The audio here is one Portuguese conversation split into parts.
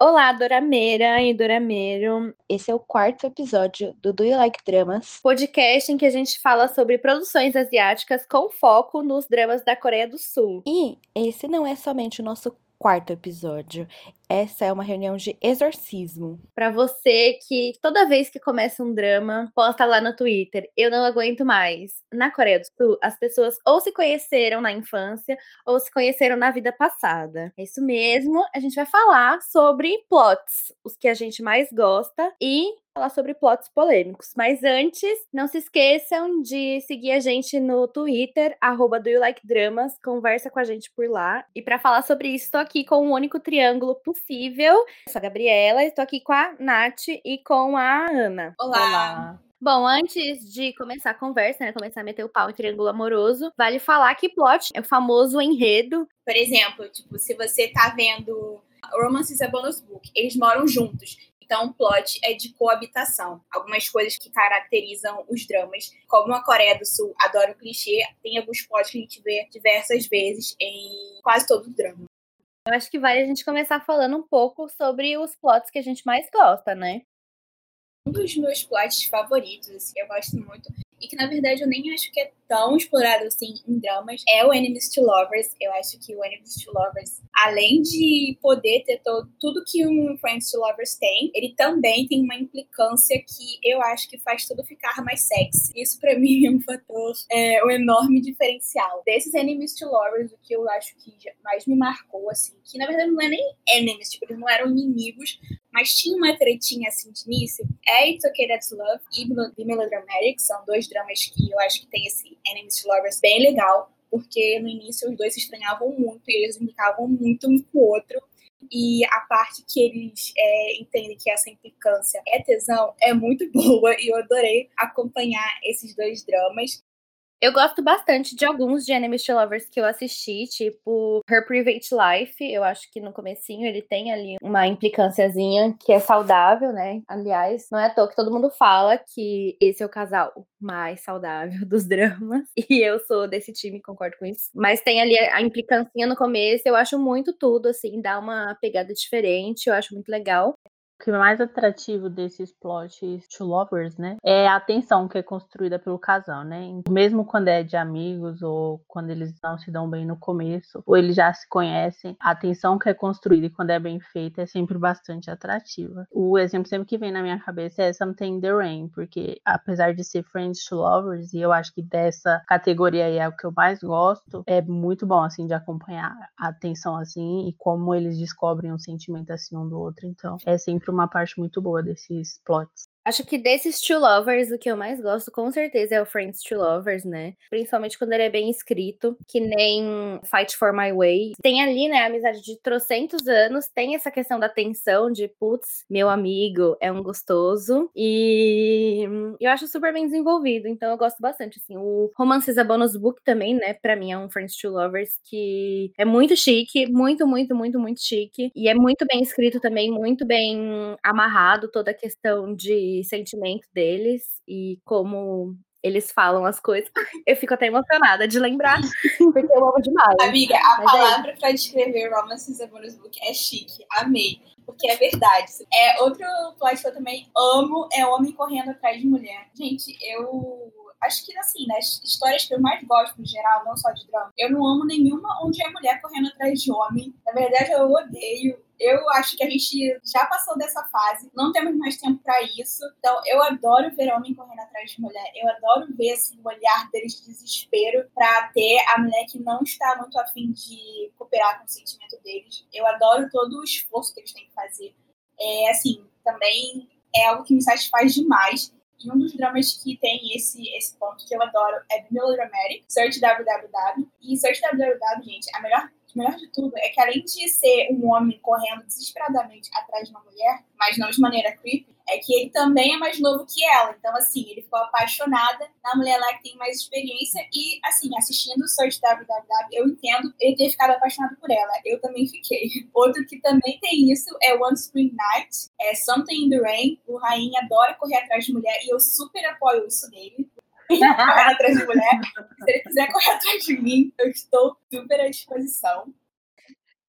Olá, Dorameira e Dorameiro. Esse é o quarto episódio do Do You Like Dramas? Podcast em que a gente fala sobre produções asiáticas com foco nos dramas da Coreia do Sul. E esse não é somente o nosso quarto episódio. Essa é uma reunião de exorcismo. Para você que toda vez que começa um drama, posta lá no Twitter, eu não aguento mais. Na Coreia do Sul, as pessoas ou se conheceram na infância ou se conheceram na vida passada. É isso mesmo, a gente vai falar sobre plots, os que a gente mais gosta e falar sobre plots polêmicos. Mas antes, não se esqueçam de seguir a gente no Twitter, arroba do you like dramas, conversa com a gente por lá. E para falar sobre isso, estou aqui com um único triângulo possível. Eu sou a Gabriela, estou aqui com a Nath e com a Ana. Olá. Olá. Bom, antes de começar a conversa, né, começar a meter o pau em triângulo amoroso, vale falar que plot é o famoso enredo. Por exemplo, tipo, se você tá vendo Romance is a Bonus Book, eles moram juntos. Então, o plot é de coabitação. Algumas coisas que caracterizam os dramas. Como a Coreia do Sul adora o clichê, tem alguns plots que a gente vê diversas vezes em quase todo o drama. Eu acho que vale a gente começar falando um pouco sobre os plots que a gente mais gosta, né? Um dos meus plots favoritos, assim, eu gosto muito, e que na verdade eu nem acho que é tão explorado assim em dramas, é o Enemies to Lovers. Eu acho que o Enemies to Lovers, além de poder ter todo, tudo que um Friends to Lovers tem, ele também tem uma implicância que eu acho que faz tudo ficar mais sexy. Isso para mim é um fator, é um enorme diferencial. Desses Enemies to Lovers, o que eu acho que mais me marcou, assim, que na verdade não é nem enemies, tipo, eles não eram inimigos, mas tinha uma tretinha assim de início, é It's Okay That's Love e The Melodramatic, são dois dramas que eu acho que tem esse Enemies to Lovers bem legal, porque no início os dois se estranhavam muito e eles implicavam muito um com o outro. E a parte que eles é, entendem que essa implicância é tesão é muito boa e eu adorei acompanhar esses dois dramas. Eu gosto bastante de alguns de Enemies to Lovers que eu assisti, tipo Her Private Life. Eu acho que no comecinho ele tem ali uma implicânciazinha que é saudável, né? Aliás, não é à toa que todo mundo fala que esse é o casal mais saudável dos dramas. E eu sou desse time, concordo com isso. Mas tem ali a implicância no começo, eu acho muito tudo, assim, dá uma pegada diferente, eu acho muito legal. O que é mais atrativo desses plots to lovers, né, é a tensão que é construída pelo casal, né? Mesmo quando é de amigos ou quando eles não se dão bem no começo, ou eles já se conhecem, a tensão que é construída e quando é bem feita é sempre bastante atrativa. O exemplo sempre que vem na minha cabeça é Something in the Rain, porque apesar de ser friends to lovers, e eu acho que dessa categoria aí é o que eu mais gosto, é muito bom assim de acompanhar a tensão assim e como eles descobrem um sentimento assim um do outro. Então, é sempre uma parte muito boa desses plots. Acho que desses Two Lovers, o que eu mais gosto, com certeza, é o Friends Two Lovers, né? Principalmente quando ele é bem escrito, que nem Fight for My Way. Tem ali, né, a amizade de trocentos anos, tem essa questão da tensão de, putz, meu amigo é um gostoso. E eu acho super bem desenvolvido, então eu gosto bastante, assim. O Romances a Bonus Book também, né, pra mim é um Friends Two Lovers que é muito chique, muito, muito, muito, muito chique. E é muito bem escrito também, muito bem amarrado toda a questão de sentimento deles e como eles falam as coisas. Eu fico até emocionada de lembrar, porque eu amo demais. Amiga, a Mas é palavra é para descrever Romances Bonus Book é chique. Amei. Porque é verdade. É outro plot que eu também amo é homem correndo atrás de mulher. Gente, eu acho que assim, nas histórias que eu mais gosto, no geral, não só de drama, eu não amo nenhuma onde é mulher correndo atrás de homem. Na verdade, eu odeio eu acho que a gente já passou dessa fase, não temos mais tempo para isso. Então, eu adoro ver homem correndo atrás de mulher. Eu adoro ver assim, o olhar deles de desespero para ter a mulher que não está muito afim de cooperar com o sentimento deles. Eu adoro todo o esforço que eles têm que fazer. É assim, também é algo que me satisfaz demais. E um dos dramas que tem esse, esse ponto que eu adoro é Melodramatic, Search WWW. E Search WWW, gente, a melhor o melhor de tudo é que além de ser um homem correndo desesperadamente atrás de uma mulher, mas não de maneira creepy, é que ele também é mais novo que ela. Então, assim, ele ficou apaixonada na mulher lá que tem mais experiência e, assim, assistindo o Search WWW, eu entendo ele ter ficado apaixonado por ela. Eu também fiquei. Outro que também tem isso é One Spring Night, é Something in the Rain. O Rainha adora correr atrás de mulher e eu super apoio isso dele correr atrás de mulher. Se ele quiser correr atrás de mim, eu estou super à disposição.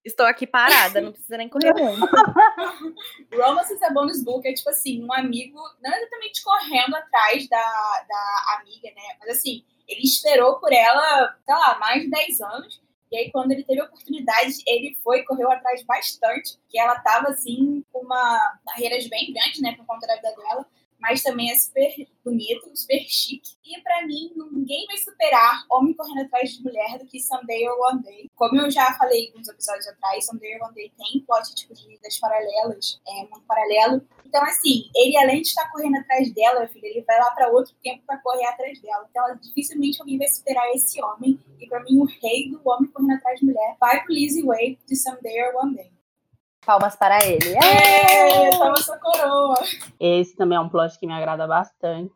Estou aqui parada, não precisa nem correr muito. Romances é bonus book, é tipo assim, um amigo, não exatamente correndo atrás da, da amiga, né? Mas assim, ele esperou por ela, sei lá, mais de 10 anos. E aí, quando ele teve a oportunidade, ele foi, correu atrás bastante, que ela tava, assim, com uma barreiras bem grandes, né, por conta da vida dela mas também é super bonito, super chique. E para mim, ninguém vai superar Homem Correndo Atrás de Mulher do que Someday or One Day. Como eu já falei uns episódios atrás, Someday or One Day tem plot tipo de vidas paralelas, é muito paralelo. Então, assim, ele além de estar correndo atrás dela, filho, ele vai lá para outro tempo para correr atrás dela. Então, dificilmente alguém vai superar esse homem. E para mim, o rei do Homem Correndo Atrás de Mulher vai pro Lizzie Way de Someday or One Day. Palmas para ele. É, sua coroa. Esse também é um plot que me agrada bastante.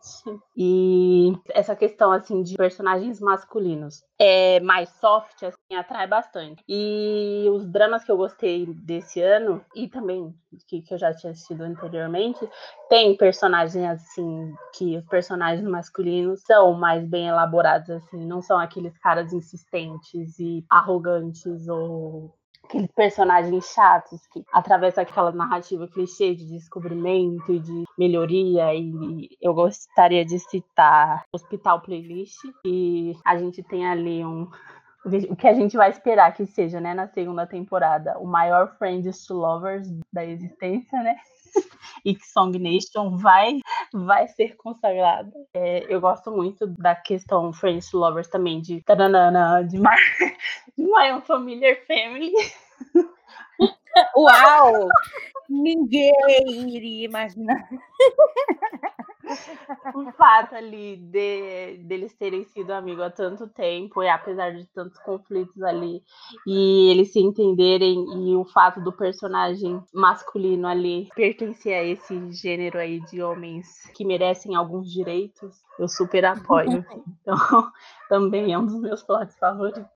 E essa questão, assim, de personagens masculinos é mais soft, assim, atrai bastante. E os dramas que eu gostei desse ano, e também que, que eu já tinha assistido anteriormente, tem personagens, assim, que os personagens masculinos são mais bem elaborados, assim, não são aqueles caras insistentes e arrogantes ou aqueles personagens chatos que atravessam aquela narrativa clichê de descobrimento e de melhoria e eu gostaria de citar Hospital Playlist e a gente tem ali um o que a gente vai esperar que seja, né, na segunda temporada, o maior Friends to Lovers da existência, né? e que Song Nation vai, vai ser consagrada. É, eu gosto muito da questão Friends Lovers também, de taranana, de My, de My Familiar Family. Uau! Ninguém iria imaginar. o fato ali de deles terem sido amigos há tanto tempo, e apesar de tantos conflitos ali, e eles se entenderem, e o fato do personagem masculino ali pertencer a esse gênero aí de homens que merecem alguns direitos, eu super apoio. Então, também é um dos meus plots favoritos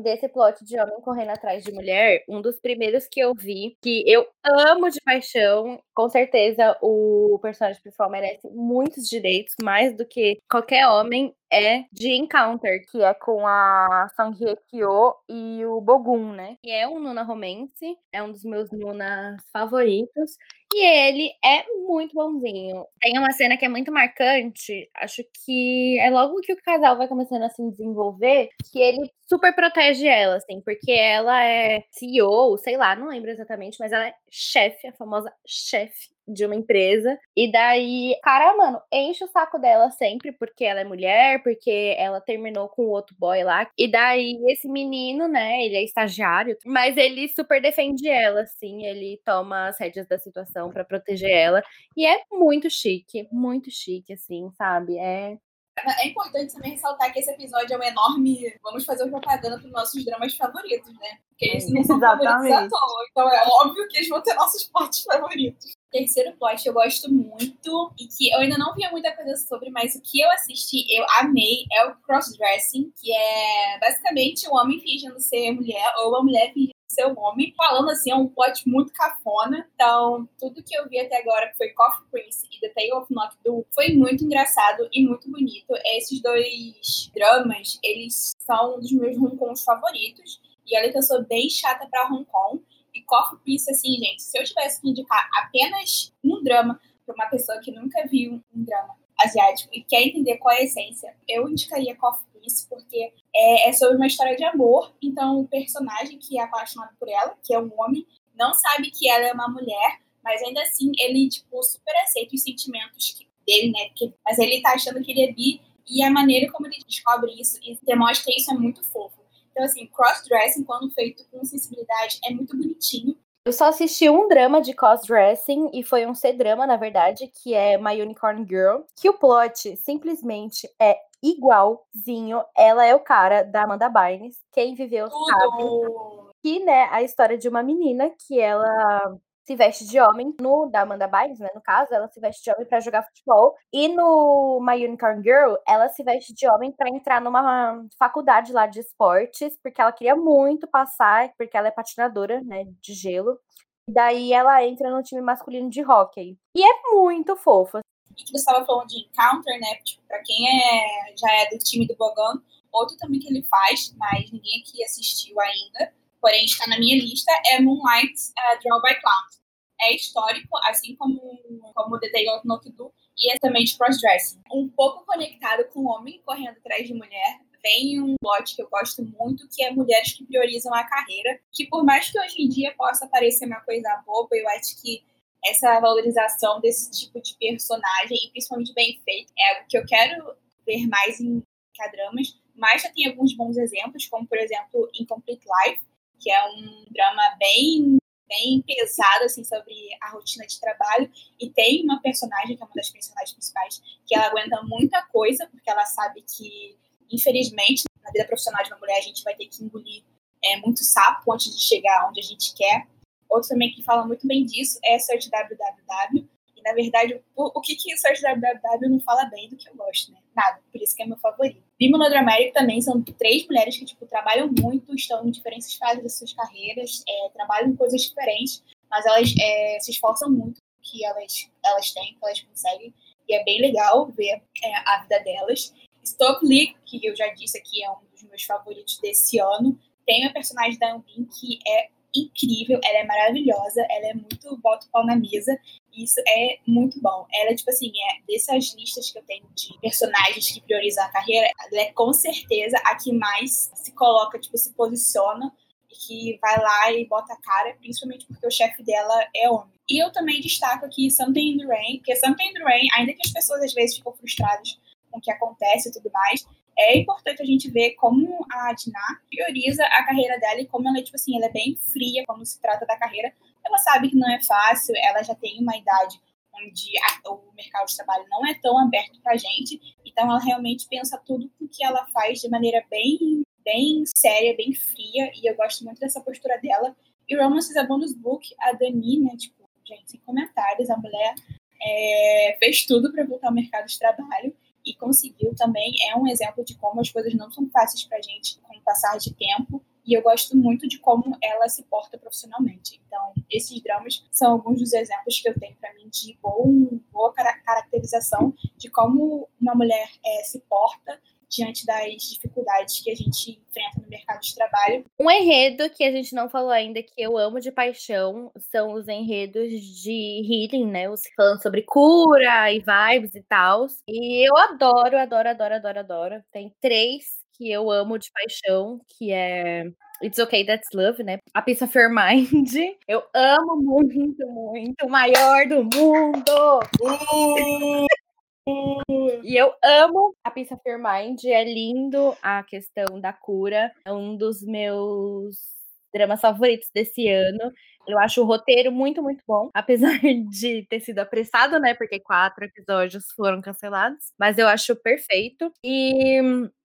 desse plot de homem correndo atrás de mulher, um dos primeiros que eu vi, que eu amo de paixão, com certeza o personagem principal merece muitos direitos, mais do que qualquer homem, é de Encounter, que é com a Song Hye Kyo e o Bogun, né? E é um Nuna romance, é um dos meus Nunas favoritos. E ele é muito bonzinho. Tem uma cena que é muito marcante, acho que é logo que o casal vai começando a se desenvolver, que ele super protege ela, assim, porque ela é CEO, sei lá, não lembro exatamente, mas ela é chefe, a famosa chefe de uma empresa. E daí, cara, mano, enche o saco dela sempre, porque ela é mulher, porque ela terminou com o outro boy lá. E daí, esse menino, né, ele é estagiário, mas ele super defende ela, assim, ele toma as rédeas da situação para proteger ela. E é muito chique, muito chique, assim, sabe? É é importante também ressaltar que esse episódio é um enorme. Vamos fazer propaganda para os nossos dramas favoritos, né? Porque eles não são Exatamente. favoritos à toa. Então é óbvio que eles vão ter nossos plots favoritos. Terceiro plot eu gosto muito e que eu ainda não via muita coisa sobre, mas o que eu assisti, eu amei, é o crossdressing, que é basicamente um homem fingindo ser mulher ou uma mulher fingindo seu homem, falando assim, é um plot muito cafona. Então, tudo que eu vi até agora, que foi Coffee Prince e The Tale of Not Do, foi muito engraçado e muito bonito. Esses dois dramas, eles são um dos meus romcoms favoritos. E olha que eu sou bem chata pra Hong Kong. E Coffee Prince, assim, gente, se eu tivesse que indicar apenas um drama pra uma pessoa que nunca viu um drama asiático e quer entender qual é a essência, eu indicaria Coffee isso, porque é, é sobre uma história de amor. Então, o personagem que é apaixonado por ela, que é um homem, não sabe que ela é uma mulher, mas ainda assim ele, tipo, super aceita os sentimentos dele, né? Porque, mas ele tá achando que ele é bi e a maneira como ele descobre isso e demonstra isso é muito fofo. Então, assim, crossdressing, quando feito com sensibilidade, é muito bonitinho. Eu só assisti um drama de crossdressing e foi um C-drama, na verdade, que é My Unicorn Girl, que o plot simplesmente é igualzinho. Ela é o cara da Amanda Bynes. Quem viveu Tudo. sabe que, né, a história de uma menina que ela se veste de homem no da Amanda Bynes, né, no caso, ela se veste de homem para jogar futebol e no My Unicorn Girl, ela se veste de homem para entrar numa faculdade lá de esportes, porque ela queria muito passar, porque ela é patinadora, né, de gelo. E daí ela entra no time masculino de hockey. E é muito fofa e que você estava falando de Encounter, né? Tipo, para quem é, já é do time do Bogan, outro também que ele faz, mas ninguém aqui assistiu ainda. Porém está na minha lista, é Moonlight uh, Draw by Clowns. É histórico, assim como, como The Day of Nokidu, e é também de crossdressing. Um pouco conectado com homem correndo atrás de mulher, vem um plot que eu gosto muito, que é mulheres que priorizam a carreira, que por mais que hoje em dia possa parecer uma coisa boba, eu acho que essa valorização desse tipo de personagem, e principalmente bem feito, é algo que eu quero ver mais em K-dramas, mas já tem alguns bons exemplos, como por exemplo Incomplete Life, que é um drama bem bem pesado assim sobre a rotina de trabalho. E tem uma personagem que é uma das personagens principais que ela aguenta muita coisa porque ela sabe que infelizmente na vida profissional de uma mulher a gente vai ter que engolir é, muito sapo antes de chegar onde a gente quer. Outro também que fala muito bem disso é Search WWW na verdade, o, o que que Search WWW não fala bem do que eu gosto, né? Nada. Por isso que é meu favorito. Vimo no Dramérica também são três mulheres que, tipo, trabalham muito, estão em diferentes fases das suas carreiras, é, trabalham em coisas diferentes, mas elas é, se esforçam muito que elas, elas têm, que elas conseguem. E é bem legal ver é, a vida delas. Stop Lee, que eu já disse aqui, é um dos meus favoritos desse ano. Tem a personagem da Ambin, que é incrível, ela é maravilhosa, ela é muito bota o pau na mesa. Isso é muito bom. Ela, tipo assim, é dessas listas que eu tenho de personagens que priorizam a carreira, ela é com certeza a que mais se coloca, tipo, se posiciona e que vai lá e bota a cara, principalmente porque o chefe dela é homem. E eu também destaco aqui Something in the Rain, porque Something in the Rain, ainda que as pessoas às vezes ficam frustradas com o que acontece e tudo mais, é importante a gente ver como a Diná prioriza a carreira dela e como ela, tipo assim, ela é bem fria quando se trata da carreira. Ela sabe que não é fácil, ela já tem uma idade onde a, o mercado de trabalho não é tão aberto pra gente, então ela realmente pensa tudo o que ela faz de maneira bem, bem séria, bem fria, e eu gosto muito dessa postura dela. E Romance é Bonus Book, a Dani, né, tipo, gente, sem comentários, a mulher é, fez tudo para voltar ao mercado de trabalho e conseguiu também. É um exemplo de como as coisas não são fáceis para a gente com o passar de tempo. E eu gosto muito de como ela se porta profissionalmente. Então, esses dramas são alguns dos exemplos que eu tenho para mim de bom, boa caracterização de como uma mulher é, se porta diante das dificuldades que a gente enfrenta no mercado de trabalho. Um enredo que a gente não falou ainda, que eu amo de paixão, são os enredos de healing, né? Os falando sobre cura e vibes e tal. E eu adoro, adoro, adoro, adoro, adoro. Tem três que eu amo de paixão, que é It's Okay That's Love, né? A of Your Mind. Eu amo muito, muito. O maior do mundo! Uh! E eu amo a of Your Mind, é lindo a questão da cura, é um dos meus dramas favoritos desse ano. Eu acho o roteiro muito, muito bom, apesar de ter sido apressado, né? Porque quatro episódios foram cancelados, mas eu acho perfeito. E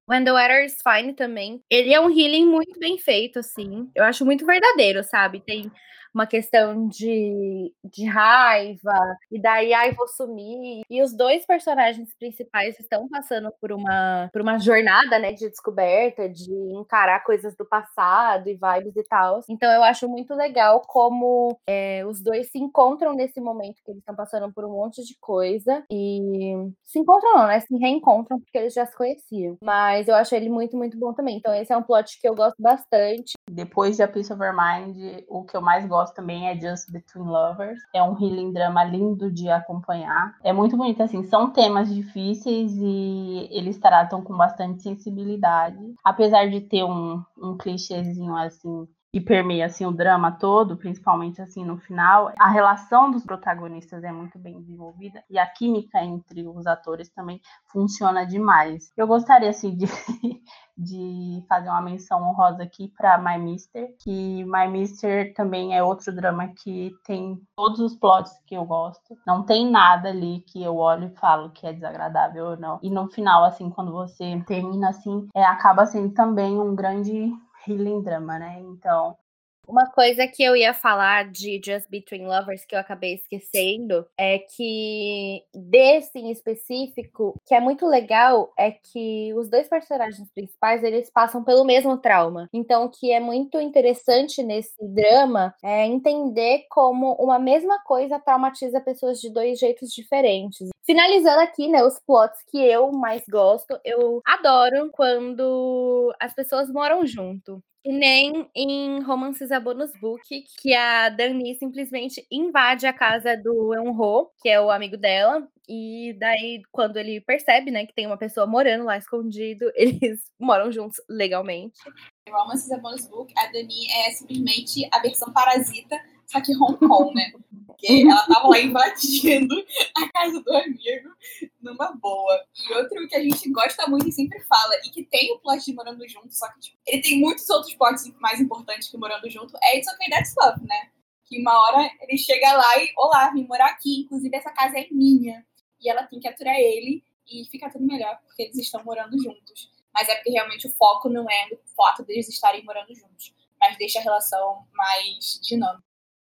When the Weather is Fine também. Ele é um healing muito bem feito, assim. Eu acho muito verdadeiro, sabe? Tem uma questão de, de raiva, e daí, ai, vou sumir. E os dois personagens principais estão passando por uma, por uma jornada, né, de descoberta, de encarar coisas do passado e vibes e tal. Então eu acho muito legal como é, os dois se encontram nesse momento que eles estão passando por um monte de coisa e se encontram não, né, se reencontram porque eles já se conheciam. Mas eu acho ele muito, muito bom também. Então esse é um plot que eu gosto bastante. Depois de A Peace of Mind, o que eu mais gosto gosto também é Just Between Lovers. É um healing drama lindo de acompanhar. É muito bonito, assim, são temas difíceis e eles tratam com bastante sensibilidade. Apesar de ter um, um clichêzinho, assim, que permeia assim o drama todo, principalmente assim no final. A relação dos protagonistas é muito bem desenvolvida e a química entre os atores também funciona demais. Eu gostaria assim de, de fazer uma menção honrosa aqui para My Mister, que My Mister também é outro drama que tem todos os plots que eu gosto. Não tem nada ali que eu olho e falo que é desagradável ou não. E no final assim, quando você termina assim, é, acaba sendo também um grande healing drama, né? Então, uma coisa que eu ia falar de Just Between Lovers que eu acabei esquecendo é que desse em específico, que é muito legal é que os dois personagens principais, eles passam pelo mesmo trauma. Então, o que é muito interessante nesse drama é entender como uma mesma coisa traumatiza pessoas de dois jeitos diferentes. Finalizando aqui, né, os plots que eu mais gosto, eu adoro quando as pessoas moram junto. E nem em Romances a Bonus Book, que a Dani simplesmente invade a casa do Eunho, que é o amigo dela, e daí, quando ele percebe, né, que tem uma pessoa morando lá escondido, eles moram juntos legalmente. Romances a Bonus Book, a Dani é simplesmente a versão parasita, só que Hong Kong, né? Porque ela tava lá invadindo a casa do amigo numa boa. E outro que a gente gosta muito e sempre fala, e que tem o plot de Morando Junto, só que tipo, ele tem muitos outros plots mais importantes que Morando Junto, é It's Okay That's Love, né? Que uma hora ele chega lá e, olá, vim morar aqui, inclusive essa casa é minha. E ela tem que aturar ele e fica tudo melhor, porque eles estão morando juntos. Mas é porque realmente o foco não é no fato deles estarem morando juntos, mas deixa a relação mais dinâmica.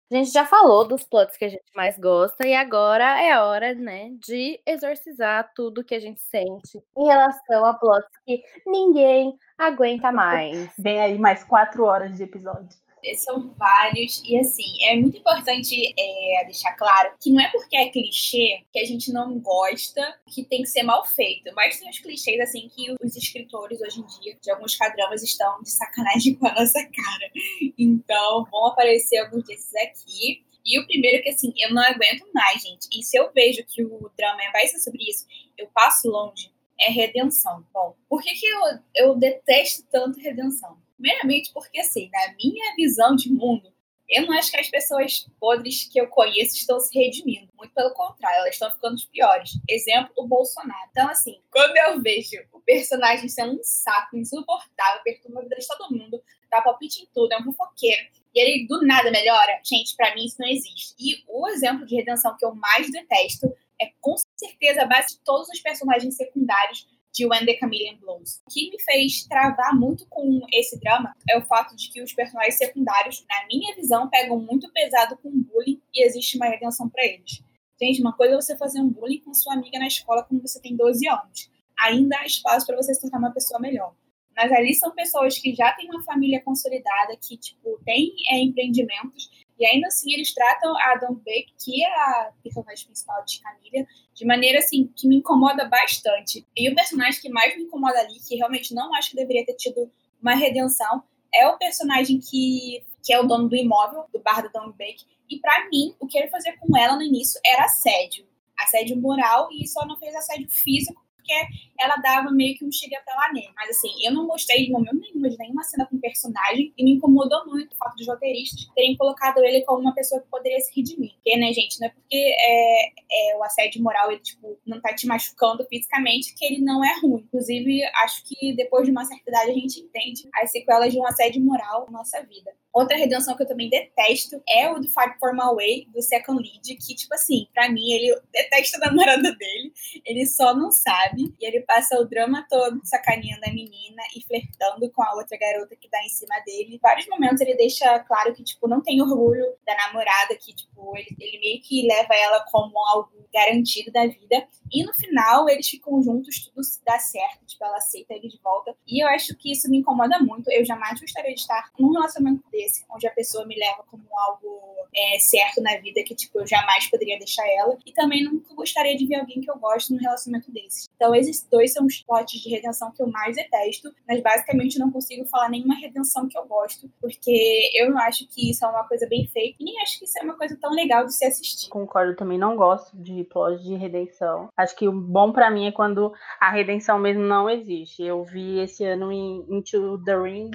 A gente já falou dos plots que a gente mais gosta e agora é hora, né, de exorcizar tudo que a gente sente em relação a plots que ninguém aguenta mais. Vem aí mais quatro horas de episódio são vários, e assim, é muito importante é, deixar claro que não é porque é clichê que a gente não gosta que tem que ser mal feito, mas tem os clichês, assim, que os escritores hoje em dia, de alguns cadramas, estão de sacanagem com a nossa cara. Então, vão aparecer alguns desses aqui. E o primeiro que, assim, eu não aguento mais, gente. E se eu vejo que o drama vai ser sobre isso, eu passo longe, é redenção. Bom, por que, que eu, eu detesto tanto redenção? Primeiramente porque, assim, na minha visão de mundo, eu não acho que as pessoas podres que eu conheço estão se redimindo. Muito pelo contrário, elas estão ficando piores. Exemplo, o Bolsonaro. Então, assim, quando eu vejo o personagem sendo um saco, insuportável, perturba a vida de todo mundo, dá palpite em tudo, é um fofoqueiro, e ele do nada melhora, gente, para mim isso não existe. E o exemplo de redenção que eu mais detesto é com certeza a base de todos os personagens secundários de When the Chameleon Blows. O que me fez travar muito com esse drama é o fato de que os personagens secundários, na minha visão, pegam muito pesado com bullying e existe uma redenção para eles. Gente, uma coisa é você fazer um bullying com sua amiga na escola quando você tem 12 anos. Ainda há espaço para você se tornar uma pessoa melhor. Mas ali são pessoas que já têm uma família consolidada, que, tipo, têm é, empreendimentos e ainda assim eles tratam a Dawn Beck, que é a personagem principal de Camila, de maneira assim que me incomoda bastante. E o personagem que mais me incomoda ali, que realmente não acho que deveria ter tido uma redenção, é o personagem que, que é o dono do imóvel, do bar da Dawn Beck. E para mim, o que ele fazia com ela no início era assédio. Assédio moral e só não fez assédio físico porque ela dava meio que um chega pra lá nele. Mas assim, eu não gostei de momento nenhum de nenhuma cena com personagem e me incomodou muito o fato dos roteiristas terem colocado ele como uma pessoa que poderia se redimir. Porque, né, gente, não é porque é, é, o assédio moral, ele, tipo, não tá te machucando fisicamente que ele não é ruim. Inclusive, acho que depois de uma certa idade a gente entende as sequelas de um assédio moral na nossa vida. Outra redenção que eu também detesto é o do Fight for My Way, do Second Lead, que, tipo assim, pra mim, ele detesta a namorada dele, ele só não sabe, e ele passa o drama todo sacaneando a menina e flertando com a outra garota que tá em cima dele. Em vários momentos ele deixa claro que, tipo, não tem orgulho da namorada, que, tipo, ele, ele meio que leva ela como algo garantido da vida. E no final, eles ficam juntos, tudo dá certo, tipo, ela aceita ele de volta. E eu acho que isso me incomoda muito. Eu jamais gostaria de estar num relacionamento desse, onde a pessoa me leva como algo é, certo na vida, que, tipo, eu jamais poderia deixar ela. E também nunca gostaria de ver alguém que eu gosto num relacionamento desse. Então, esses dois são os plots de redenção que eu mais detesto, mas basicamente não consigo falar nenhuma redenção que eu gosto, porque eu não acho que isso é uma coisa bem feita, e nem acho que isso é uma coisa tão legal de se assistir. Concordo, também não gosto de plot de redenção. Acho que o bom para mim é quando a redenção mesmo não existe. Eu vi esse ano em Into the Ring,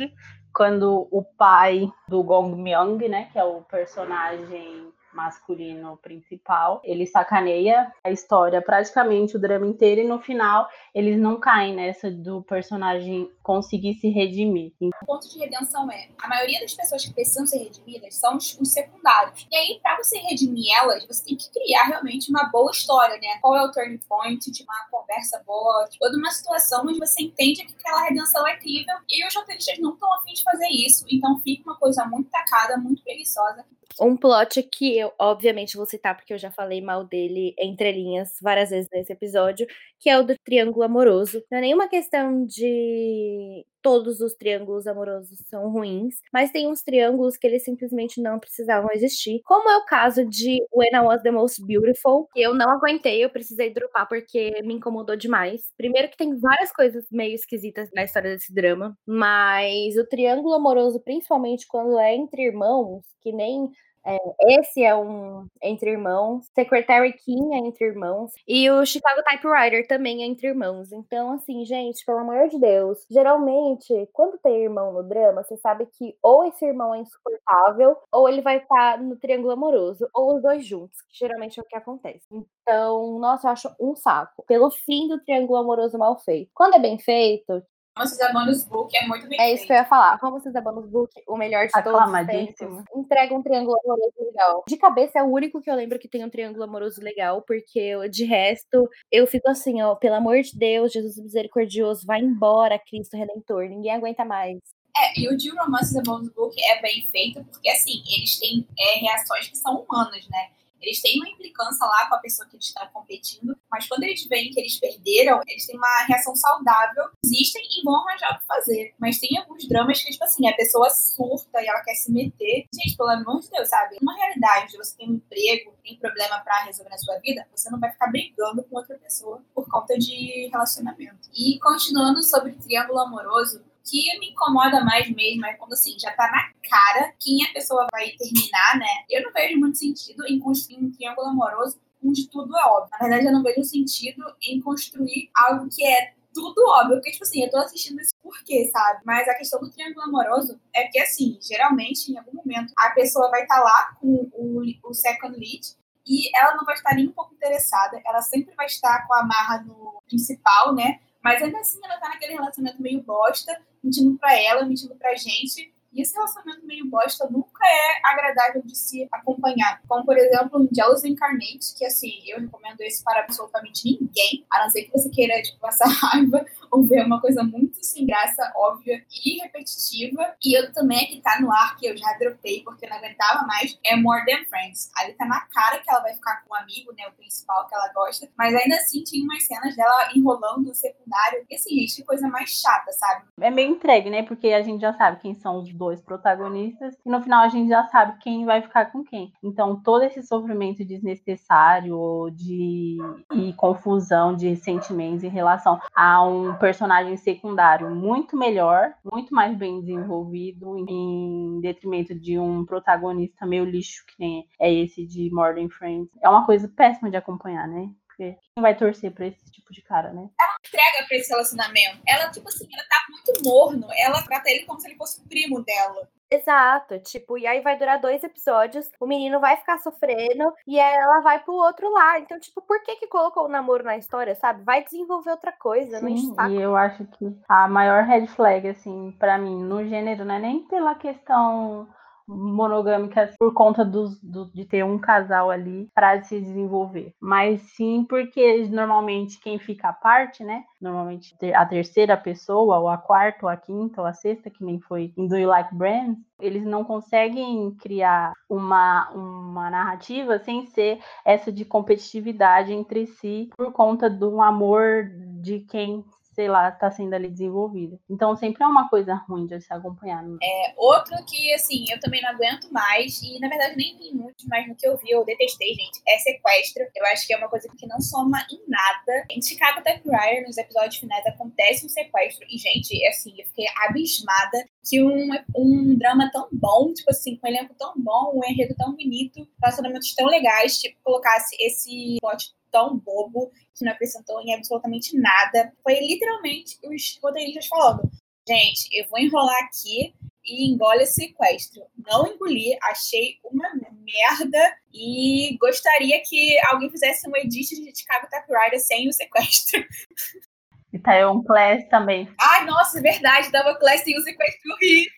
quando o pai do Gong Myung, né, que é o personagem masculino principal, ele sacaneia a história praticamente o drama inteiro e no final eles não caem nessa do personagem conseguir se redimir. O ponto de redenção é, a maioria das pessoas que precisam ser redimidas são os, os secundários. E aí, para você redimir elas, você tem que criar realmente uma boa história, né? Qual é o turning point de uma conversa boa, de uma situação onde você entende que aquela redenção é crível e os roteiristas não estão afim de fazer isso, então fica uma coisa muito tacada, muito preguiçosa. Um plot que eu, obviamente, vou citar porque eu já falei mal dele entre linhas várias vezes nesse episódio, que é o do triângulo amoroso. Não é nenhuma questão de todos os triângulos amorosos são ruins, mas tem uns triângulos que eles simplesmente não precisavam existir, como é o caso de When I Was the Most Beautiful, que eu não aguentei, eu precisei dropar porque me incomodou demais. Primeiro que tem várias coisas meio esquisitas na história desse drama, mas o triângulo amoroso, principalmente quando é entre irmãos, que nem é, esse é um entre irmãos. Secretary King é entre irmãos. E o Chicago Typewriter também é entre irmãos. Então, assim, gente, pelo amor de Deus. Geralmente, quando tem irmão no drama, você sabe que ou esse irmão é insuportável, ou ele vai estar no triângulo amoroso, ou os dois juntos, que geralmente é o que acontece. Então, nossa, eu acho um saco. Pelo fim do triângulo amoroso mal feito. Quando é bem feito, Romances a Bonus Book é muito bem É isso que eu ia falar. Romances a Bonus Book, o melhor de todos os tempos. Entrega um triângulo amoroso legal. De cabeça é o único que eu lembro que tem um triângulo amoroso legal, porque de resto eu fico assim, ó, pelo amor de Deus, Jesus misericordioso, vai embora, Cristo Redentor, ninguém aguenta mais. É, e o de Romances a Bonus Book é bem feito, porque assim, eles têm é, reações que são humanas, né? Eles têm uma implicância lá com a pessoa que estão competindo, mas quando eles veem que eles perderam, eles têm uma reação saudável, existem e vão arranjar o que fazer. Mas tem alguns dramas que, tipo assim, a pessoa surta e ela quer se meter. Gente, pelo amor de Deus, sabe? Uma realidade, você tem um emprego, tem problema para resolver na sua vida, você não vai ficar brigando com outra pessoa por conta de relacionamento. E continuando sobre triângulo amoroso, que me incomoda mais mesmo é quando assim, já tá na cara quem a pessoa vai terminar, né? Eu não vejo muito sentido em construir um triângulo amoroso onde tudo é óbvio. Na verdade, eu não vejo sentido em construir algo que é tudo óbvio, porque, tipo assim, eu tô assistindo isso por quê, sabe? Mas a questão do triângulo amoroso é que, assim, geralmente, em algum momento, a pessoa vai estar tá lá com o, o second lead e ela não vai estar nem um pouco interessada, ela sempre vai estar com a marra no principal, né? Mas ainda assim ela tá naquele relacionamento meio bosta, mentindo pra ela, mentindo pra gente. E esse relacionamento meio bosta nunca é agradável de se acompanhar. Como, por exemplo, Jealous Incarnate, que, assim, eu recomendo esse para absolutamente ninguém, a não ser que você queira, tipo, passar raiva ou ver uma coisa muito sem graça, óbvia e repetitiva. E eu também, que tá no ar, que eu já dropei porque eu não aguentava mais, é More Than Friends. Ali tá na cara que ela vai ficar com um amigo, né, o principal que ela gosta, mas ainda assim tinha umas cenas dela enrolando o secundário. E assim, gente, que coisa mais chata, sabe? É meio entregue, né, porque a gente já sabe quem são os dois protagonistas e no final a gente já sabe quem vai ficar com quem. Então todo esse sofrimento desnecessário de e confusão de sentimentos em relação a um personagem secundário muito melhor, muito mais bem desenvolvido, em detrimento de um protagonista meio lixo, que nem é esse de Modern Friends. É uma coisa péssima de acompanhar, né? Porque quem vai torcer pra esse tipo de cara, né? Ela entrega pra esse relacionamento. Ela, tipo assim, ela tá muito morno. Ela trata ele como se ele fosse o primo dela. Exato, tipo, e aí vai durar dois episódios, o menino vai ficar sofrendo e ela vai pro outro lado. Então, tipo, por que que colocou o namoro na história, sabe? Vai desenvolver outra coisa, Sim, não E eu acho que a maior red flag, assim, para mim, no gênero, não é nem pela questão monogâmicas por conta do, de ter um casal ali para se desenvolver, mas sim porque normalmente quem fica à parte, né? Normalmente a terceira pessoa, ou a quarta, ou a quinta, ou a sexta, que nem foi em Do You Like Brands, eles não conseguem criar uma, uma narrativa sem ser essa de competitividade entre si por conta do amor de quem sei lá, está sendo ali desenvolvida. Então sempre é uma coisa ruim de se acompanhar. Né? É, outro que, assim, eu também não aguento mais, e na verdade nem vi muito, mas no que eu vi, eu detestei, gente, é sequestro. Eu acho que é uma coisa que não soma em nada. Em Chicago Typewriter, nos episódios finais, acontece um sequestro, e, gente, assim, eu fiquei abismada que um, um drama tão bom, tipo assim, com um elenco tão bom, um enredo tão bonito, relacionamentos tão legais, tipo, colocasse esse plot tão bobo que não acrescentou em absolutamente nada. Foi literalmente os roteiristas falando: gente, eu vou enrolar aqui e engole esse sequestro. Não engoli, achei uma merda e gostaria que alguém fizesse um edit de Chicago Typewriter sem o sequestro. E Taiwan Class também. Ai, nossa, é verdade. Taiwan Class tem um sequestro horrível.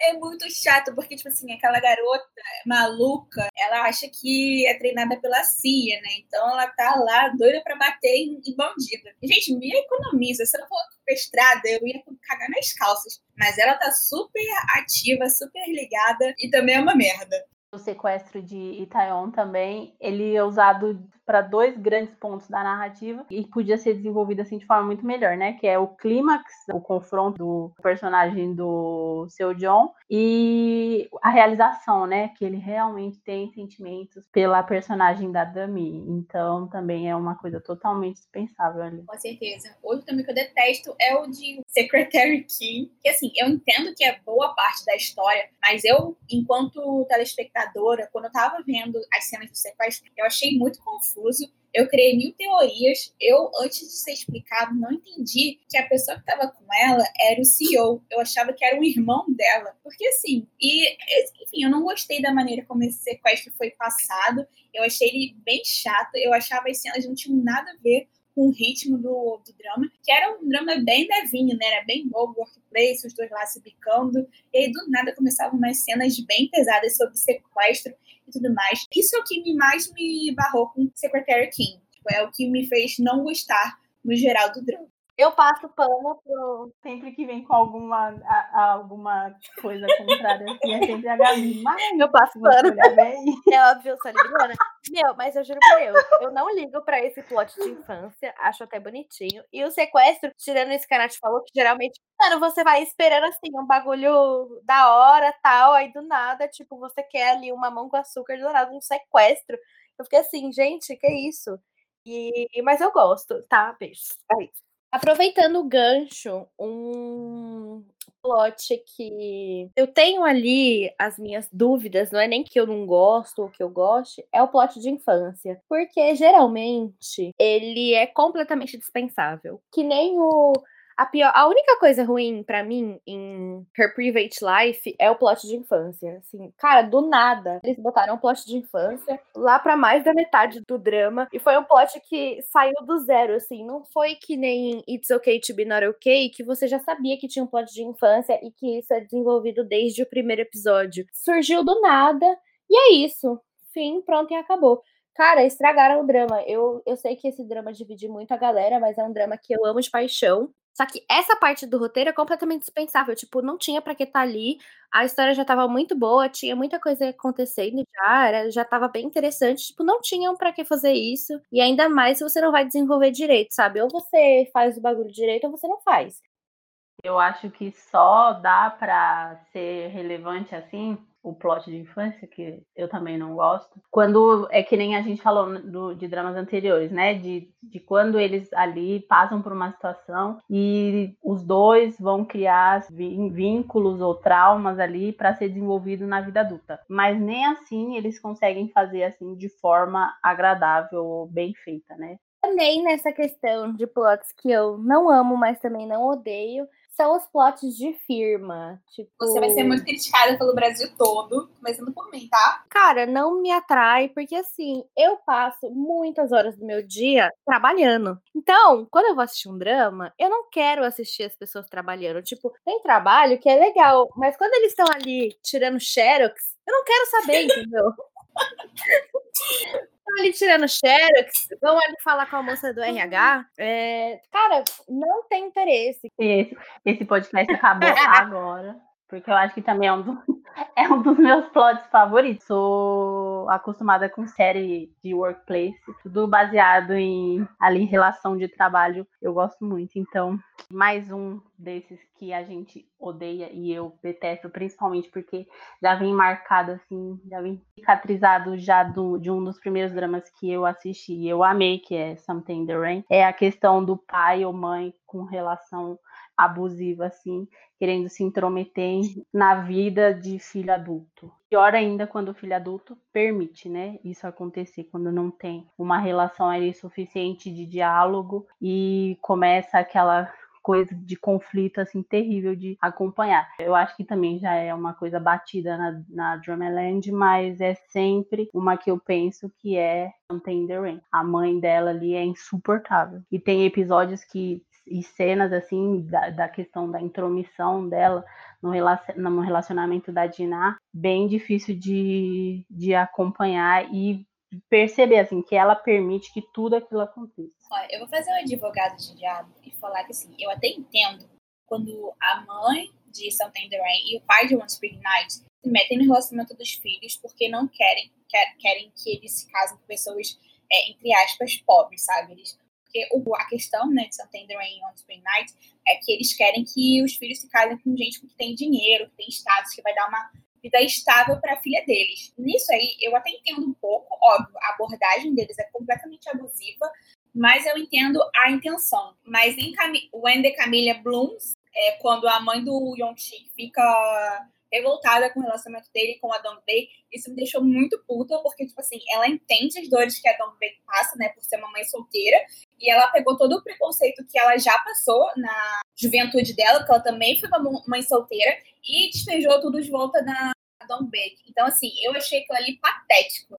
É muito chato, porque, tipo assim, aquela garota maluca, ela acha que é treinada pela CIA, né? Então ela tá lá doida pra bater em, em bandida. Gente, me economiza. Se eu for sequestrada, eu ia cagar nas calças. Mas ela tá super ativa, super ligada e também é uma merda. O sequestro de Itaewon também, ele é usado para dois grandes pontos da narrativa e podia ser desenvolvido assim de forma muito melhor, né? Que é o clímax, o confronto do personagem do seu John e a realização, né? Que ele realmente tem sentimentos pela personagem da Dami. Então também é uma coisa totalmente dispensável ali. Com certeza. Outro também que eu detesto é o de Secretary King. Que assim, eu entendo que é boa parte da história, mas eu, enquanto telespectadora, quando eu tava vendo as cenas do sequestro, eu achei muito confuso. Eu criei mil teorias. Eu, antes de ser explicado, não entendi que a pessoa que estava com ela era o CEO. Eu achava que era o irmão dela. Porque assim, e enfim, eu não gostei da maneira como esse sequestro foi passado. Eu achei ele bem chato. Eu achava as cenas não tinham nada a ver com o ritmo do, do drama, que era um drama bem levinho, né? Era bem bobo, workplace, os dois lá se bicando. E aí, do nada, começavam umas cenas bem pesadas sobre sequestro e tudo mais. Isso é o que mais me barrou com Secretary King. Tipo, é o que me fez não gostar, no geral, do drama. Eu passo pano pro. Sempre que vem com alguma, a, a, alguma coisa contrária, assim, é sempre a Gabi. Mas eu passo pano. É óbvio, eu sou libriana. Meu, mas eu juro por Deus, eu não ligo pra esse plot de infância, acho até bonitinho. E o sequestro, tirando esse Nath falou, que geralmente, mano, você vai esperando assim, um bagulho da hora, tal, aí do nada, tipo, você quer ali uma mão com açúcar, do nada, um sequestro. Eu fiquei assim, gente, que isso? E, mas eu gosto, tá? Beijo. É isso. Aproveitando o gancho, um plot que eu tenho ali as minhas dúvidas, não é nem que eu não gosto ou que eu goste, é o plot de infância. Porque geralmente ele é completamente dispensável. Que nem o a, pior, a única coisa ruim para mim em Her Private Life é o plot de infância. Assim, cara, do nada, eles botaram um plot de infância lá para mais da metade do drama. E foi um plot que saiu do zero, assim. Não foi que nem It's Okay to Be Not Okay, que você já sabia que tinha um plot de infância e que isso é desenvolvido desde o primeiro episódio. Surgiu do nada. E é isso. Fim, pronto e acabou. Cara, estragaram o drama. Eu, eu sei que esse drama divide muito a galera, mas é um drama que eu amo de paixão. Só que essa parte do roteiro é completamente dispensável. Tipo, não tinha para que estar tá ali. A história já estava muito boa, tinha muita coisa acontecendo já, era, já estava bem interessante. Tipo, não tinham para que fazer isso. E ainda mais se você não vai desenvolver direito, sabe? Ou você faz o bagulho direito ou você não faz. Eu acho que só dá para ser relevante assim o plot de infância, que eu também não gosto. Quando é que nem a gente falou do, de dramas anteriores, né? De, de quando eles ali passam por uma situação e os dois vão criar vínculos ou traumas ali para ser desenvolvido na vida adulta. Mas nem assim eles conseguem fazer assim de forma agradável ou bem feita, né? Também nessa questão de plots que eu não amo, mas também não odeio, são os plots de firma. Tipo... Você vai ser muito criticada pelo Brasil todo, começando por mim, tá? Cara, não me atrai, porque assim, eu passo muitas horas do meu dia trabalhando. Então, quando eu vou assistir um drama, eu não quero assistir as pessoas trabalhando. Tipo, tem trabalho que é legal, mas quando eles estão ali tirando xerox, eu não quero saber, entendeu? ali tirando xerox, vão ali falar com a moça do RH. É, cara, não tem interesse. Esse, esse podcast acabou agora. Porque eu acho que também é um, do, é um dos meus plots favoritos. Sou acostumada com série de workplace, tudo baseado em ali relação de trabalho. Eu gosto muito. Então, mais um desses que a gente odeia e eu detesto, principalmente porque já vem marcado assim, já vem cicatrizado já do, de um dos primeiros dramas que eu assisti e eu amei, que é Something in the Rain. É a questão do pai ou mãe com relação abusiva, assim, querendo se intrometer na vida de filho adulto. Pior ainda quando o filho adulto permite, né, isso acontecer, quando não tem uma relação ali suficiente de diálogo e começa aquela coisa de conflito assim terrível de acompanhar. Eu acho que também já é uma coisa batida na, na Dramaland, mas é sempre uma que eu penso que é Rain. A mãe dela ali é insuportável. E tem episódios que e cenas assim da, da questão da intromissão dela no, relacionamento da Dinah, bem difícil de, de acompanhar e perceber assim que ela permite que tudo aquilo aconteça. Olha, eu vou fazer um advogado de diabo e falar que assim, eu até entendo quando a mãe de Something the Rain e o pai de One Spring Night se metem no relacionamento dos filhos porque não querem quer, querem que eles se casem com pessoas é, entre aspas, pobres, sabe? Eles, porque o, a questão, né, de Santander Rain on Spring Night é que eles querem que os filhos se casem com gente que tem dinheiro, que tem status, que vai dar uma vida estável para a filha deles. Nisso aí, eu até entendo um pouco, óbvio, a abordagem deles é completamente abusiva, mas eu entendo a intenção. Mas em Cam the Camilla Blooms, é, quando a mãe do Yong-Shik fica revoltada com o relacionamento dele com a Dong Bae, isso me deixou muito puta, porque, tipo assim, ela entende as dores que a Dong Bae passa, né, por ser uma mãe solteira, e ela pegou todo o preconceito que ela já passou na juventude dela, porque ela também foi uma mãe solteira, e despejou tudo de volta na Dong Bae. Então, assim, eu achei aquilo ali patético.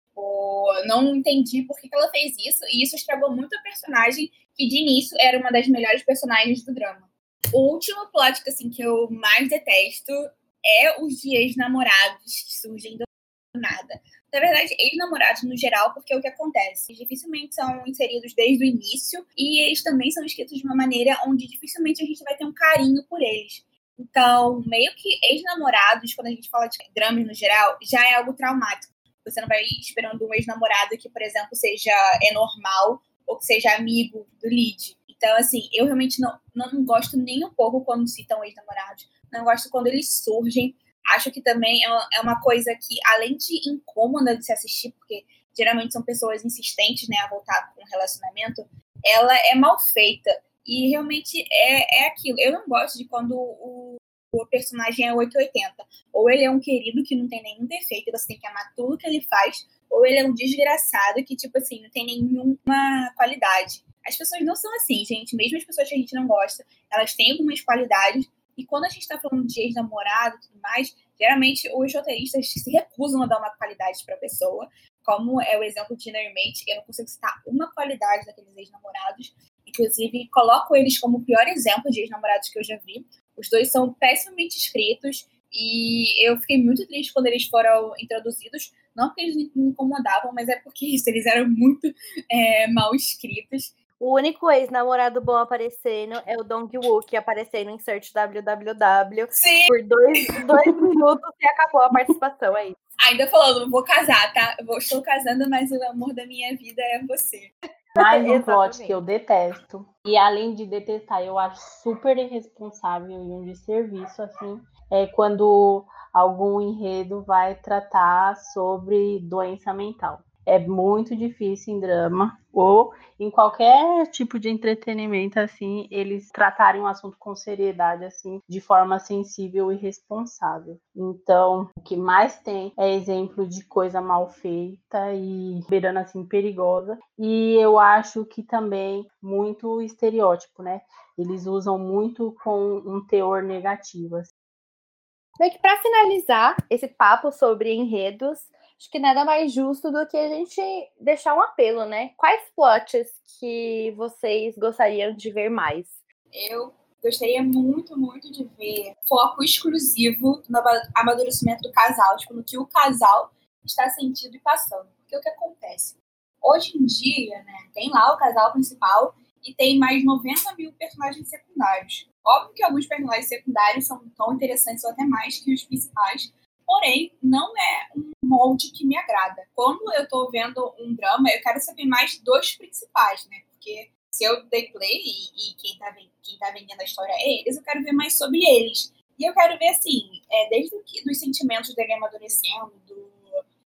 não entendi por que, ela fez isso, e isso estragou muito a personagem, que de início era uma das melhores personagens do drama. O último plot assim, que eu mais detesto é os de ex-namorados que surgem do nada. Na verdade, ex-namorados no geral, porque é o que acontece. Eles dificilmente são inseridos desde o início e eles também são escritos de uma maneira onde dificilmente a gente vai ter um carinho por eles. Então, meio que ex-namorados, quando a gente fala de dramas no geral, já é algo traumático. Você não vai esperando um ex-namorado que, por exemplo, seja é normal ou que seja amigo do lead. Então, assim, eu realmente não, não gosto nem um pouco quando citam ex-namorados não gosto quando eles surgem. Acho que também é, é uma coisa que, além de incômoda de se assistir, porque geralmente são pessoas insistentes né, a voltar com um relacionamento, ela é mal feita. E realmente é, é aquilo. Eu não gosto de quando o, o personagem é 880. Ou ele é um querido que não tem nenhum defeito, e você tem que amar tudo que ele faz, ou ele é um desgraçado que, tipo assim, não tem nenhuma qualidade. As pessoas não são assim, gente. Mesmo as pessoas que a gente não gosta, elas têm algumas qualidades, e quando a gente está falando de ex-namorado e tudo mais, geralmente os roteiristas se recusam a dar uma qualidade para a pessoa, como é o exemplo de Dinner Mate. Eu não consigo citar uma qualidade daqueles ex-namorados. Inclusive, coloco eles como o pior exemplo de ex-namorados que eu já vi. Os dois são pessimamente escritos e eu fiquei muito triste quando eles foram introduzidos. Não porque eles me incomodavam, mas é porque isso, eles eram muito é, mal escritos. O único ex-namorado bom aparecendo é o Dong Wook aparecendo em Search WWW Sim. por dois, dois minutos e acabou a participação aí. É Ainda falando, vou casar, tá? Eu estou casando, mas o amor da minha vida é você. Mais um plot que eu detesto. E além de detestar, eu acho super irresponsável e um desserviço, assim, é quando algum enredo vai tratar sobre doença mental é muito difícil em drama ou em qualquer tipo de entretenimento assim, eles tratarem um assunto com seriedade assim, de forma sensível e responsável. Então, o que mais tem é exemplo de coisa mal feita e beirando assim perigosa. E eu acho que também muito estereótipo, né? Eles usam muito com um teor negativo. Assim. Meio que para finalizar esse papo sobre enredos, acho que nada mais justo do que a gente deixar um apelo, né? Quais plots que vocês gostariam de ver mais? Eu gostaria muito, muito de ver foco exclusivo no amadurecimento do casal, tipo, no que o casal está sentindo e passando. Porque o que acontece? Hoje em dia, né, tem lá o casal principal e tem mais 90 mil personagens secundários. Óbvio que alguns personagens secundários são tão interessantes ou até mais que os principais, porém, não é um molde que me agrada. Quando eu tô vendo um drama, eu quero saber mais dos principais, né? Porque se eu dei play e, e quem, tá, quem tá vendendo a história é eles, eu quero ver mais sobre eles. E eu quero ver, assim, é, desde que, dos sentimentos dele amadurecendo, do,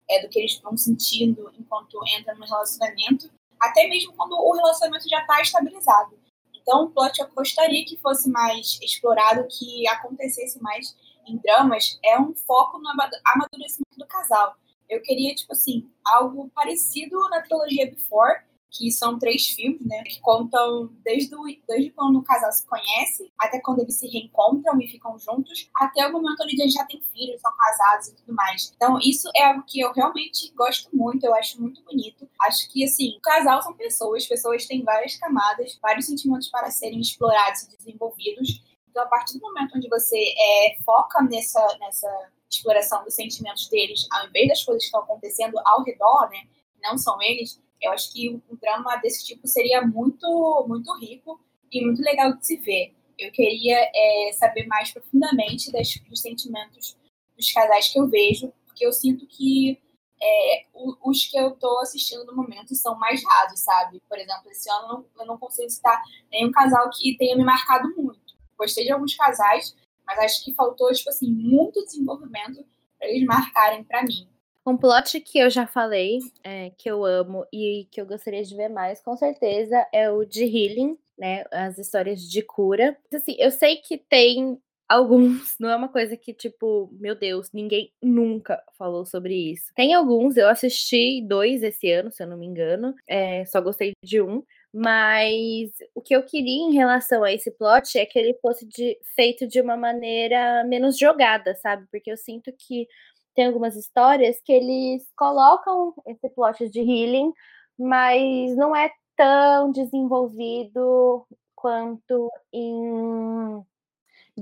é, do que eles estão sentindo enquanto entram no relacionamento, até mesmo quando o relacionamento já está estabilizado. Então, o plot eu gostaria que fosse mais explorado, que acontecesse mais em dramas é um foco no amadurecimento do casal. Eu queria, tipo assim, algo parecido na trilogia Before, que são três filmes, né? Que contam desde, o, desde quando o casal se conhece, até quando eles se reencontram e ficam juntos, até o momento onde eles já têm filhos, são casados e tudo mais. Então, isso é algo que eu realmente gosto muito, eu acho muito bonito. Acho que, assim, o casal são pessoas, pessoas têm várias camadas, vários sentimentos para serem explorados e desenvolvidos. Então, a partir do momento onde você é, foca nessa, nessa exploração dos sentimentos deles, ao invés das coisas que estão acontecendo ao redor, né, não são eles, eu acho que um drama desse tipo seria muito, muito rico e muito legal de se ver. Eu queria é, saber mais profundamente das, dos sentimentos dos casais que eu vejo, porque eu sinto que é, os que eu tô assistindo no momento são mais rasos, sabe? Por exemplo, esse ano eu não consigo citar nenhum casal que tenha me marcado muito. Gostei de alguns casais, mas acho que faltou, tipo assim, muito desenvolvimento para eles marcarem para mim. Um plot que eu já falei, é, que eu amo e que eu gostaria de ver mais, com certeza, é o de Healing, né? As histórias de cura. Assim, eu sei que tem alguns, não é uma coisa que, tipo, meu Deus, ninguém nunca falou sobre isso. Tem alguns, eu assisti dois esse ano, se eu não me engano, é, só gostei de um. Mas o que eu queria em relação a esse plot é que ele fosse de, feito de uma maneira menos jogada, sabe? Porque eu sinto que tem algumas histórias que eles colocam esse plot de healing, mas não é tão desenvolvido quanto em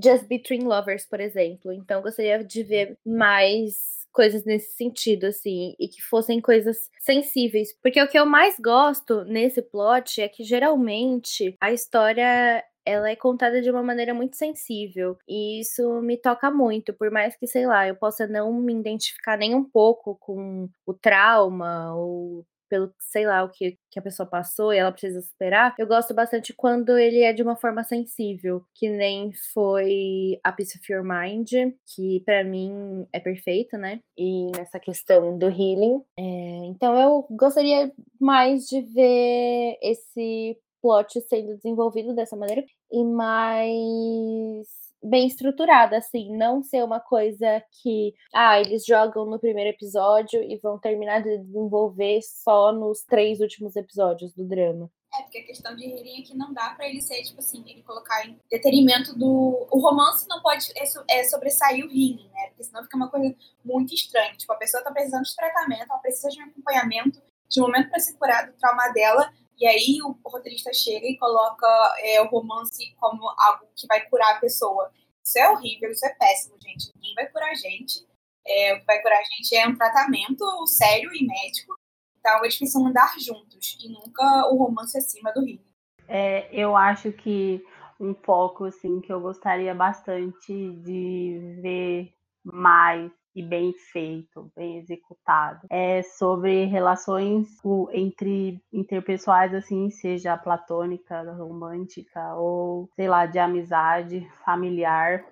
Just Between Lovers, por exemplo. Então, gostaria de ver mais coisas nesse sentido, assim, e que fossem coisas sensíveis. Porque o que eu mais gosto nesse plot é que geralmente a história ela é contada de uma maneira muito sensível. E isso me toca muito, por mais que, sei lá, eu possa não me identificar nem um pouco com o trauma ou pelo, sei lá, o que, que a pessoa passou e ela precisa superar, eu gosto bastante quando ele é de uma forma sensível, que nem foi a Peace of Your Mind, que para mim é perfeito, né? E nessa questão do healing. É, então eu gostaria mais de ver esse plot sendo desenvolvido dessa maneira e mais bem estruturada, assim, não ser uma coisa que, ah, eles jogam no primeiro episódio e vão terminar de desenvolver só nos três últimos episódios do drama. É, porque a questão de Healing é que não dá para ele ser, tipo assim, ele colocar em detrimento do. O romance não pode é, é sobressair o Healing, né? Porque senão fica uma coisa muito estranha. Tipo, a pessoa tá precisando de tratamento, ela precisa de um acompanhamento, de um momento para se curar do trauma dela, e aí o roteirista chega e coloca é, o romance como algo que vai curar a pessoa. Isso é horrível, isso é péssimo, gente. Ninguém vai curar a gente. É, o que vai curar a gente é um tratamento sério e médico. Então eles precisam andar juntos e nunca o romance acima do rio. É, eu acho que um foco assim que eu gostaria bastante de ver mais e bem feito, bem executado. É sobre relações entre interpessoais, assim, seja platônica, romântica ou, sei lá, de amizade, familiar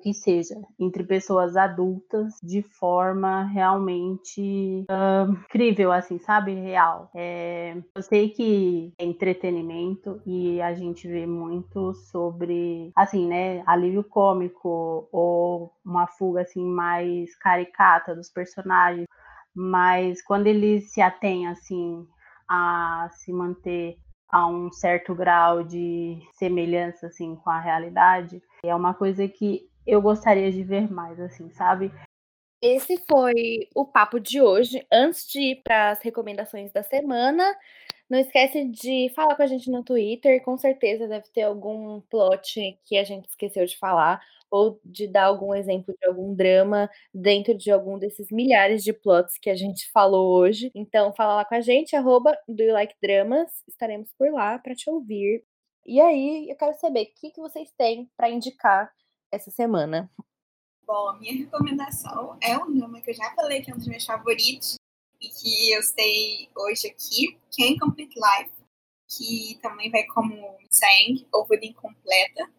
que seja entre pessoas adultas de forma realmente uh, assim, sabe? Real. É, eu sei que é entretenimento e a gente vê muito sobre, assim, né? Alívio cômico ou uma fuga, assim, mais caricata dos personagens. Mas quando eles se atêm, assim, a se manter a um certo grau de semelhança assim com a realidade é uma coisa que eu gostaria de ver mais, assim, sabe? Esse foi o papo de hoje. Antes de ir para as recomendações da semana, não esquece de falar com a gente no Twitter. Com certeza deve ter algum plot que a gente esqueceu de falar, ou de dar algum exemplo de algum drama dentro de algum desses milhares de plots que a gente falou hoje. Então, fala lá com a gente, arroba do you like dramas. Estaremos por lá para te ouvir. E aí, eu quero saber o que, que vocês têm para indicar essa semana? Bom, a minha recomendação é um drama que eu já falei que é um dos meus favoritos e que eu sei hoje aqui, que é Incomplete Life, que também vai como Sang, ou Vida Incompleta,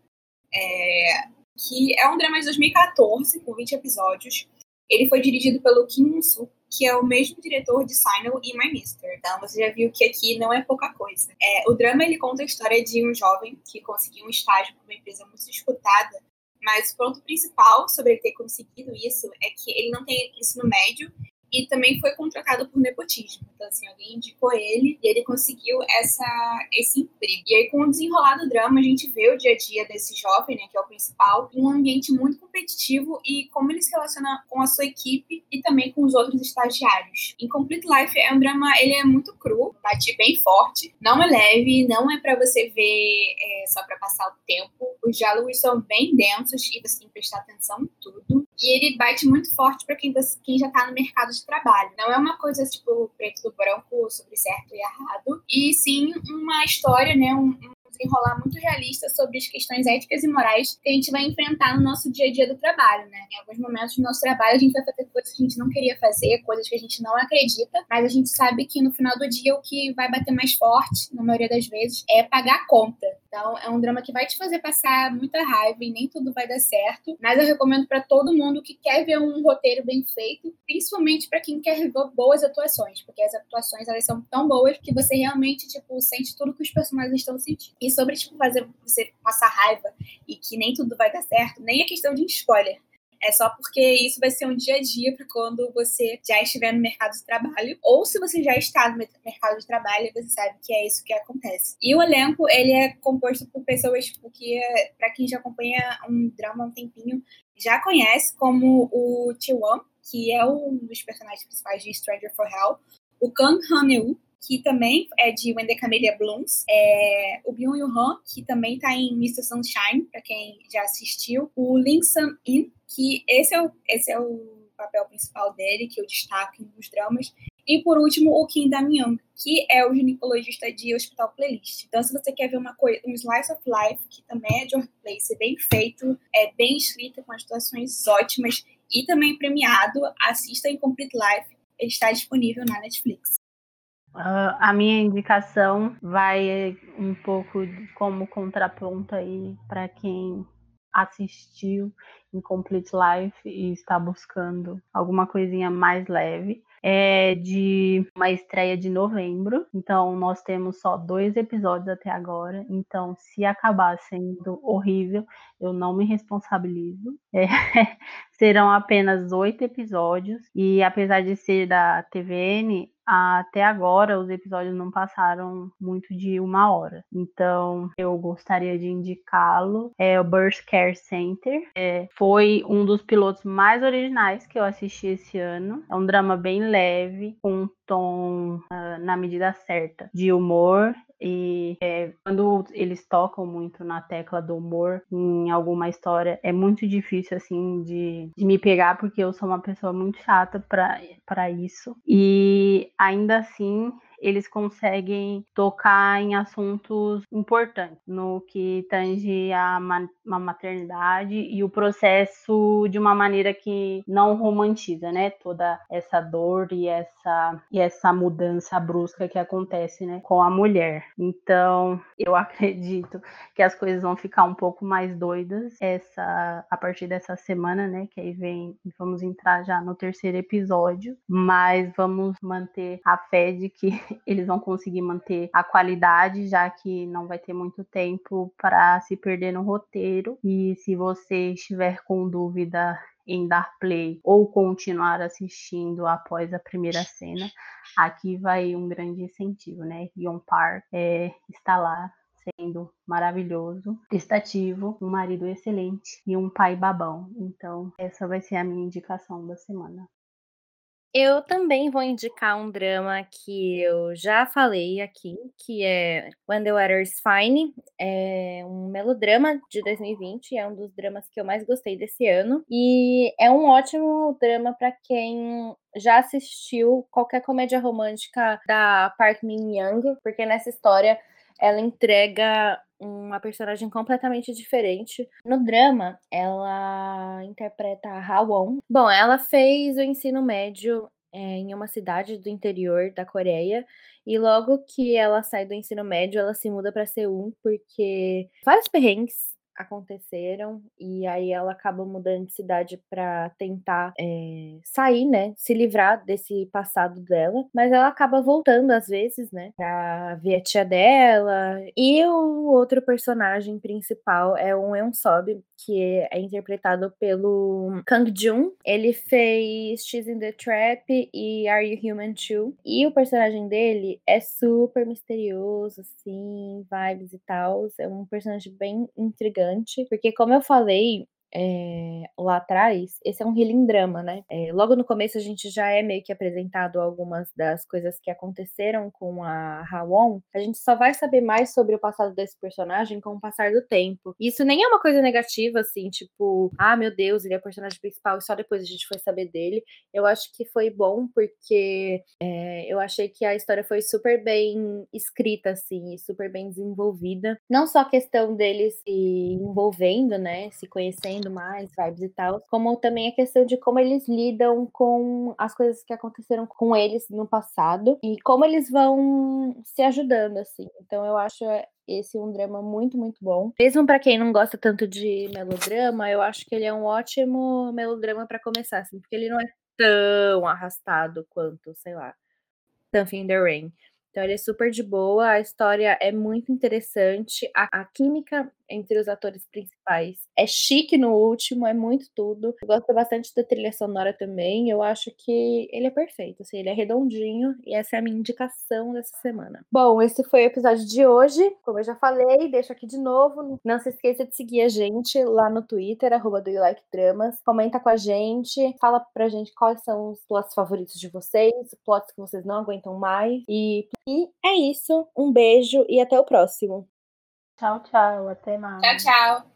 é, que é um drama de 2014, com 20 episódios. Ele foi dirigido pelo Kim Woo-soo, que é o mesmo diretor de Signal e My Mister. Então você já viu que aqui não é pouca coisa. É, o drama ele conta a história de um jovem que conseguiu um estágio para uma empresa muito disputada mas o ponto principal sobre ele ter conseguido isso é que ele não tem ensino médio e também foi contratado por nepotismo. Então, assim, alguém indicou ele e ele conseguiu essa, esse emprego. E aí, com o desenrolar do drama, a gente vê o dia a dia desse jovem, né, que é o principal, em um ambiente muito competitivo e como ele se relaciona com a sua equipe e também com os outros estagiários. Em Complete Life é um drama, ele é muito cru, bate bem forte, não é leve, não é para você ver é, só para passar o tempo. Os diálogos são bem densos e você tem que prestar atenção em tudo. E ele bate muito forte para quem, quem já tá no mercado de trabalho. Não é uma coisa tipo preto do branco sobre certo e errado, e sim uma história, né, um, uns desenrolar muito realista sobre as questões éticas e morais que a gente vai enfrentar no nosso dia a dia do trabalho, né? Em alguns momentos do nosso trabalho a gente vai fazer coisas que a gente não queria fazer, coisas que a gente não acredita, mas a gente sabe que no final do dia o que vai bater mais forte, na maioria das vezes, é pagar a conta. Então, é um drama que vai te fazer passar muita raiva e nem tudo vai dar certo. Mas eu recomendo para todo mundo que quer ver um roteiro bem feito, principalmente para quem quer ver boas atuações, porque as atuações elas são tão boas que você realmente tipo sente tudo que os personagens estão sentindo. E sobre tipo fazer você passar raiva e que nem tudo vai dar certo, nem é questão de spoiler. É só porque isso vai ser um dia a dia para quando você já estiver no mercado de trabalho, ou se você já está no mercado de trabalho, você sabe que é isso que acontece. E o elenco, ele é composto por pessoas tipo, que, para quem já acompanha um drama há um tempinho, já conhece, como o Chiwon, que é um dos personagens principais de Stranger for Hell, o Kang Han-eun, que também é de When the Camellia Blooms, é, o Byung Yoo Han, que também está em Mr. Sunshine, para quem já assistiu, o Lim Sam In, que esse é o, esse é o papel principal dele, que eu destaco nos dramas, e por último, o Kim Damian, que é o ginecologista de Hospital Playlist. Então, se você quer ver uma coisa, um slice of life, que também é de workplace, bem feito, é bem escrito, com atuações ótimas e também premiado, assista em Complete Life. Ele está disponível na Netflix. Uh, a minha indicação vai um pouco como contraponto aí para quem assistiu em Complete Life e está buscando alguma coisinha mais leve é de uma estreia de novembro. Então, nós temos só dois episódios até agora. Então, se acabar sendo horrível, eu não me responsabilizo. É, serão apenas oito episódios. E apesar de ser da TVN, até agora os episódios não passaram muito de uma hora. Então eu gostaria de indicá-lo. É o Birth Care Center. É, foi um dos pilotos mais originais que eu assisti esse ano. É um drama bem leve, com um tom uh, na medida certa de humor e é, quando eles tocam muito na tecla do humor em alguma história, é muito difícil, assim, de, de me pegar, porque eu sou uma pessoa muito chata para isso. E ainda assim, eles conseguem tocar em assuntos importantes, no que tange a, ma a maternidade e o processo de uma maneira que não romantiza, né? Toda essa dor e essa, e essa mudança brusca que acontece, né? Com a mulher. Então, eu acredito que as coisas vão ficar um pouco mais doidas essa, a partir dessa semana, né? Que aí vem, vamos entrar já no terceiro episódio, mas vamos manter a fé de que eles vão conseguir manter a qualidade, já que não vai ter muito tempo para se perder no roteiro. E se você estiver com dúvida em dar play ou continuar assistindo após a primeira cena, aqui vai um grande incentivo, né? Yon Park é, está lá sendo maravilhoso, prestativo, um marido excelente e um pai babão. Então, essa vai ser a minha indicação da semana. Eu também vou indicar um drama que eu já falei aqui, que é When the Weather's Fine. É um melodrama de 2020, é um dos dramas que eu mais gostei desse ano. E é um ótimo drama para quem já assistiu qualquer comédia romântica da Park Min Young, porque nessa história ela entrega uma personagem completamente diferente. No drama, ela interpreta a Ha-won. Bom, ela fez o ensino médio é, em uma cidade do interior da Coreia e logo que ela sai do ensino médio, ela se muda para Seul porque vários perrengues aconteceram e aí ela acaba mudando de cidade para tentar é, sair, né, se livrar desse passado dela, mas ela acaba voltando às vezes, né, para ver a tia dela. E o outro personagem principal é o Eun Sob, que é interpretado pelo Kang Jun. Ele fez She's in the Trap e Are You Human Too? E o personagem dele é super misterioso, assim, vibes e tal. É um personagem bem intrigante, porque como eu falei, é, lá atrás, esse é um healing drama, né? É, logo no começo a gente já é meio que apresentado algumas das coisas que aconteceram com a Hawon. A gente só vai saber mais sobre o passado desse personagem com o passar do tempo. Isso nem é uma coisa negativa, assim, tipo, ah, meu Deus, ele é o personagem principal e só depois a gente foi saber dele. Eu acho que foi bom porque é, eu achei que a história foi super bem escrita, assim, e super bem desenvolvida. Não só a questão deles se envolvendo, né, se mais, vibes e tal, como também a questão de como eles lidam com as coisas que aconteceram com eles no passado e como eles vão se ajudando, assim. Então eu acho esse um drama muito, muito bom. Mesmo para quem não gosta tanto de melodrama, eu acho que ele é um ótimo melodrama para começar, assim, porque ele não é tão arrastado quanto, sei lá, Something in the Rain. Então ele é super de boa, a história é muito interessante, a, a química entre os atores principais. É chique no último, é muito tudo. Eu gosto bastante da trilha sonora também. Eu acho que ele é perfeito, assim, ele é redondinho e essa é a minha indicação dessa semana. Bom, esse foi o episódio de hoje. Como eu já falei, deixo aqui de novo. Não se esqueça de seguir a gente lá no Twitter, arroba do you like dramas. Comenta com a gente, fala pra gente quais são os plots favoritos de vocês, plots que vocês não aguentam mais. E, e é isso. Um beijo e até o próximo. Tchau, tchau. Até mais. Tchau, tchau.